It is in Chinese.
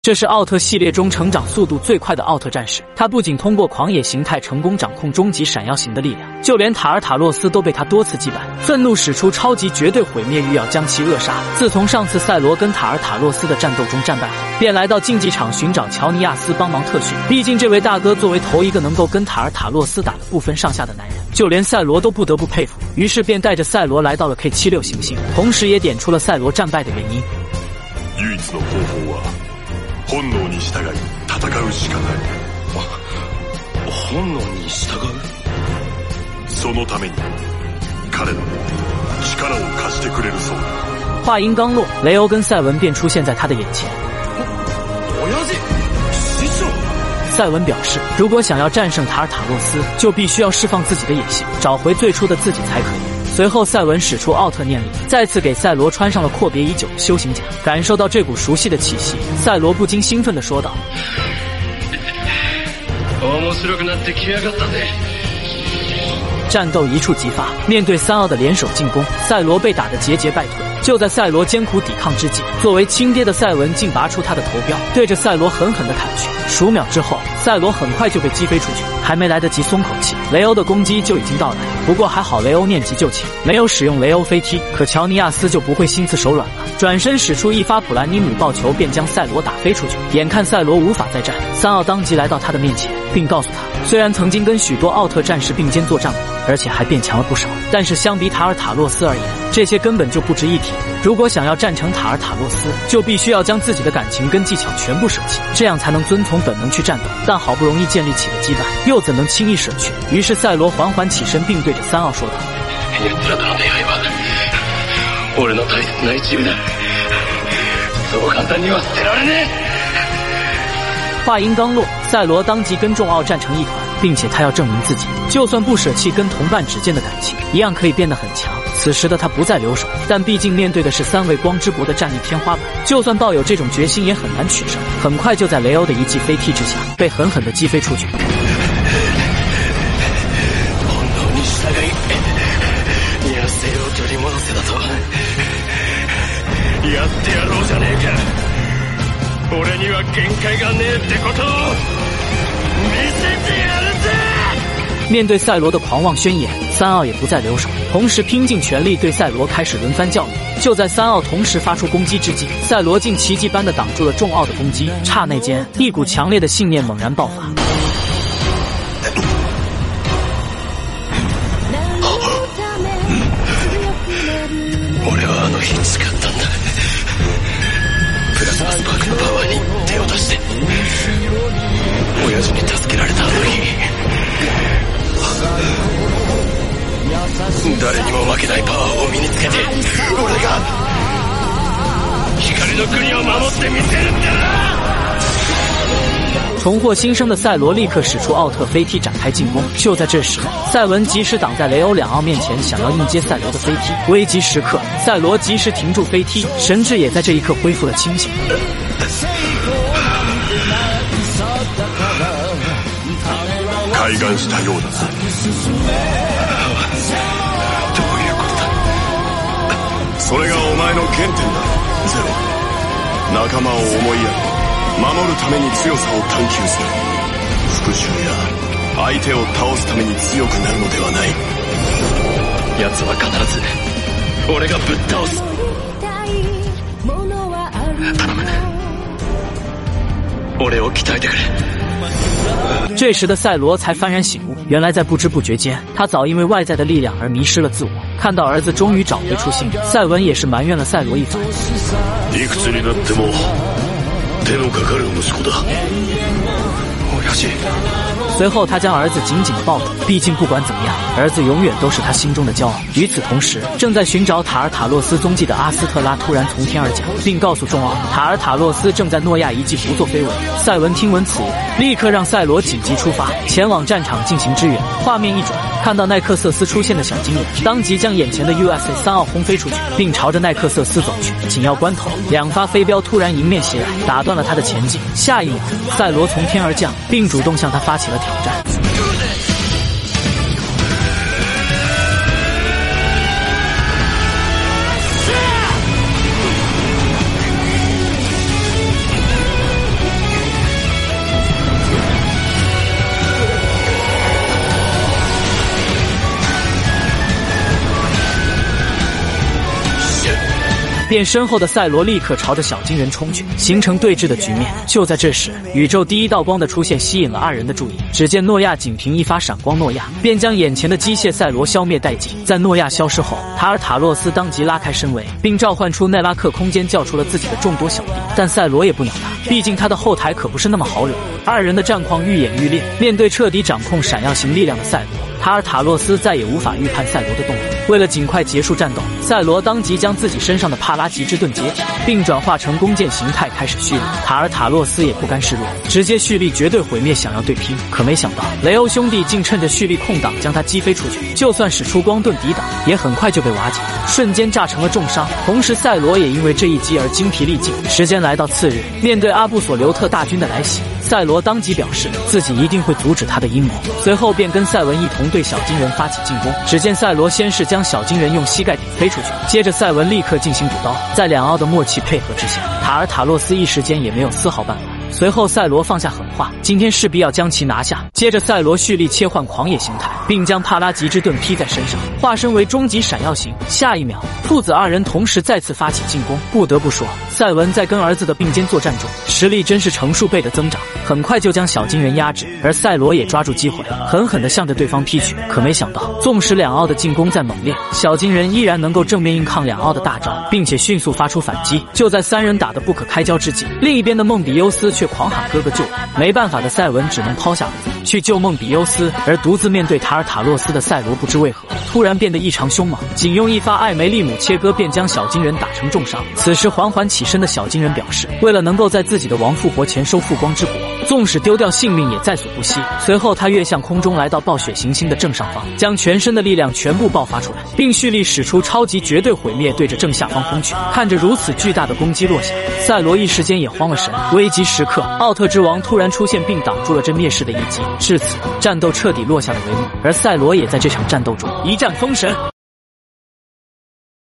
这是奥特系列中成长速度最快的奥特战士。他不仅通过狂野形态成功掌控终极闪耀型的力量，就连塔尔塔洛斯都被他多次击败。愤怒使出超级绝对毁灭欲，要将其扼杀。自从上次赛罗跟塔尔塔洛斯的战斗中战败后，便来到竞技场寻找乔尼亚斯帮忙特训。毕竟这位大哥作为头一个能够跟塔尔塔洛斯打得不分上下的男人，就连赛罗都不得不佩服。于是便带着赛罗来到了 K 七六行星，同时也点出了赛罗战败的原因。唯一の方法は本能に従い戦うしかない本能に従うそのために彼らも力を貸してくれるそうだ话音刚落，雷欧跟赛文便出现在他的眼前。親父師匠赛文表示，如果想要战胜塔尔塔洛斯，就必须要释放自己的野性，找回最初的自己才可以。 随后，赛文使出奥特念力，再次给赛罗穿上了阔别已久的修行甲。感受到这股熟悉的气息，赛罗不禁兴奋地说道面白くなってきやがったぜ：“ 战斗一触即发，面对三奥的联手进攻，赛罗被打得节节败退。就在赛罗艰苦抵抗之际，作为亲爹的赛文竟拔出他的头镖，对着赛罗狠狠地砍去。数秒之后，赛罗很快就被击飞出去，还没来得及松口气，雷欧的攻击就已经到来。不过还好，雷欧念及旧情，没有使用雷欧飞踢。可乔尼亚斯就不会心慈手软了，转身使出一发普兰尼姆爆球，便将赛罗打飞出去。眼看赛罗无法再战，三奥当即来到他的面前，并告诉他，虽然曾经跟许多奥特战士并肩作战过，而且还变强了不少，但是相比塔尔塔洛斯而言，这些根本就不值一提。如果想要战胜塔尔塔洛斯，就必须要将自己的感情跟技巧全部舍弃，这样才能遵从本能去战斗。但好不容易建立起的羁绊，又怎能轻易舍去？于是赛罗缓缓起身，并对着三奥说道。ユッツラとの出会いは俺の大切な一部だそう簡単には捨てられね 话音刚落，赛罗当即跟众奥战成一团，并且他要证明自己，就算不舍弃跟同伴之间的感情，一样可以变得很强。此时的他不再留手，但毕竟面对的是三位光之国的战力天花板，就算抱有这种决心，也很难取胜。很快就在雷欧的一记飞踢之下，被狠狠地击飞出去。本能に従い野生を取り戻せだとやってやろうじゃねえか 俺には限界がねえってことを見せてやるぜ面对赛罗的狂妄宣言，三奥也不再留手，同时拼尽全力对赛罗开始轮番教育。就在三奥同时发出攻击之际，赛罗竟奇迹般的挡住了众奥的攻击。刹那间，一股强烈的信念猛然爆发。俺はあの日誓った 誰にも負けないパワーを身につけて俺が光の国を守ってみせるんだ重获新生的赛罗立刻使出奥特飞踢展开进攻。就在这时，赛文及时挡在雷欧两奥面前，想要应接赛罗的飞踢。危急时刻，赛罗及时停住飞踢，神智也在这一刻恢复了清醒。開眼したようだな それがお前の原点だ。ゼロ仲間を思いやり守るために強さを探求する。復讐や相手を倒すために強くなるのではない。奴は必ず俺がぶっ倒す。頼む。俺を鍛えてくれ。这时的赛罗才幡然醒悟，原来在不知不觉间，他早因为外在的力量而迷失了自我。看到儿子终于找回初心，赛文也是埋怨了赛罗一番。いくつになっても手のかかる息子だ親父随后，他将儿子紧紧地抱住，毕竟不管怎么样，儿子永远都是他心中的骄傲。与此同时，正在寻找塔尔塔洛斯踪迹的阿斯特拉突然从天而降，并告诉众奥，塔尔塔洛斯正在诺亚遗迹不作非为。赛文听闻此言，立刻让赛罗紧急出发，前往战场进行支援。画面一转，看到奈克瑟斯出现的小精灵，当即将眼前的 USA 三奥轰飞出去，并朝着奈克瑟斯走去。紧要关头，两发飞镖突然迎面袭来，打断了他的前进。下一秒，赛罗从天而降，并主动向他发起了挑 战。便身后的赛罗立刻朝着小金人冲去，形成对峙的局面。就在这时，宇宙第一道光的出现吸引了二人的注意。只见诺亚仅凭一发闪光，诺亚便将眼前的机械赛罗消灭殆尽。在诺亚消失后，塔尔塔洛斯当即拉开身围，并召唤出奈拉克空间，叫出了自己的众多小弟。但赛罗也不鸟他，毕竟他的后台可不是那么好惹。二人的战况愈演愈烈，面对彻底掌控闪耀型力量的赛罗。塔尔塔洛斯再也无法预判赛罗的动作。为了尽快结束战斗，赛罗当即将自己身上的帕拉吉之盾解体，并转化成弓箭形态开始蓄力。塔尔塔洛斯也不甘示弱，直接蓄力绝对毁灭，想要对拼。可没想到，雷欧兄弟竟趁着蓄力空档将他击飞出去。就算使出光盾抵挡，也很快就被瓦解，瞬间炸成了重伤。同时，赛罗也因为这一击而精疲力尽。时间来到次日，面对阿布索留特大军的来袭，赛罗当即表示自己一定会阻止他的阴谋。随后便跟赛文一同对小金人发起进攻。只见赛罗先是将小金人用膝盖顶飞出去，接着赛文立刻进行补刀。在两奥的默契配合之下，塔尔塔洛斯一时间也没有丝毫办法。随后，赛罗放下狠话，今天势必要将其拿下。接着，赛罗蓄力切换狂野形态，并将帕拉吉之盾披在身上，化身为终极闪耀型。下一秒，父子二人同时再次发起进攻。不得不说，赛文在跟儿子的并肩作战中，实力真是成数倍的增长，很快就将小金人压制。而赛罗也抓住机会，狠狠地向着对方劈去。可没想到，纵使两奥的进攻再猛烈，小金人依然能够正面硬抗两奥的大招，并且迅速发出反击。就在三人打得不可开交之际，另一边的梦比优斯却狂喊：“哥哥救我！”没办法的赛文只能抛下儿子去救梦比优斯，而独自面对塔尔塔洛斯的赛罗不知为何突然变得异常凶猛，仅用一发艾梅利姆切割便将小金人打成重伤。此时缓缓起身的小金人表示，为了能够在自己的王复活前收复光之国，纵使丢掉性命也在所不惜。随后他跃向空中，来到暴雪行星的正上方，将全身的力量全部爆发出来，并蓄力使出超级绝对毁灭，对着正下方轰去。看着如此巨大的攻击落下，赛罗一时间也慌了神。危急时刻，奥特之王突然出现，并挡住了这灭世的一击。至此，战斗彻底落下了帷幕，而赛罗也在这场战斗中一战封神。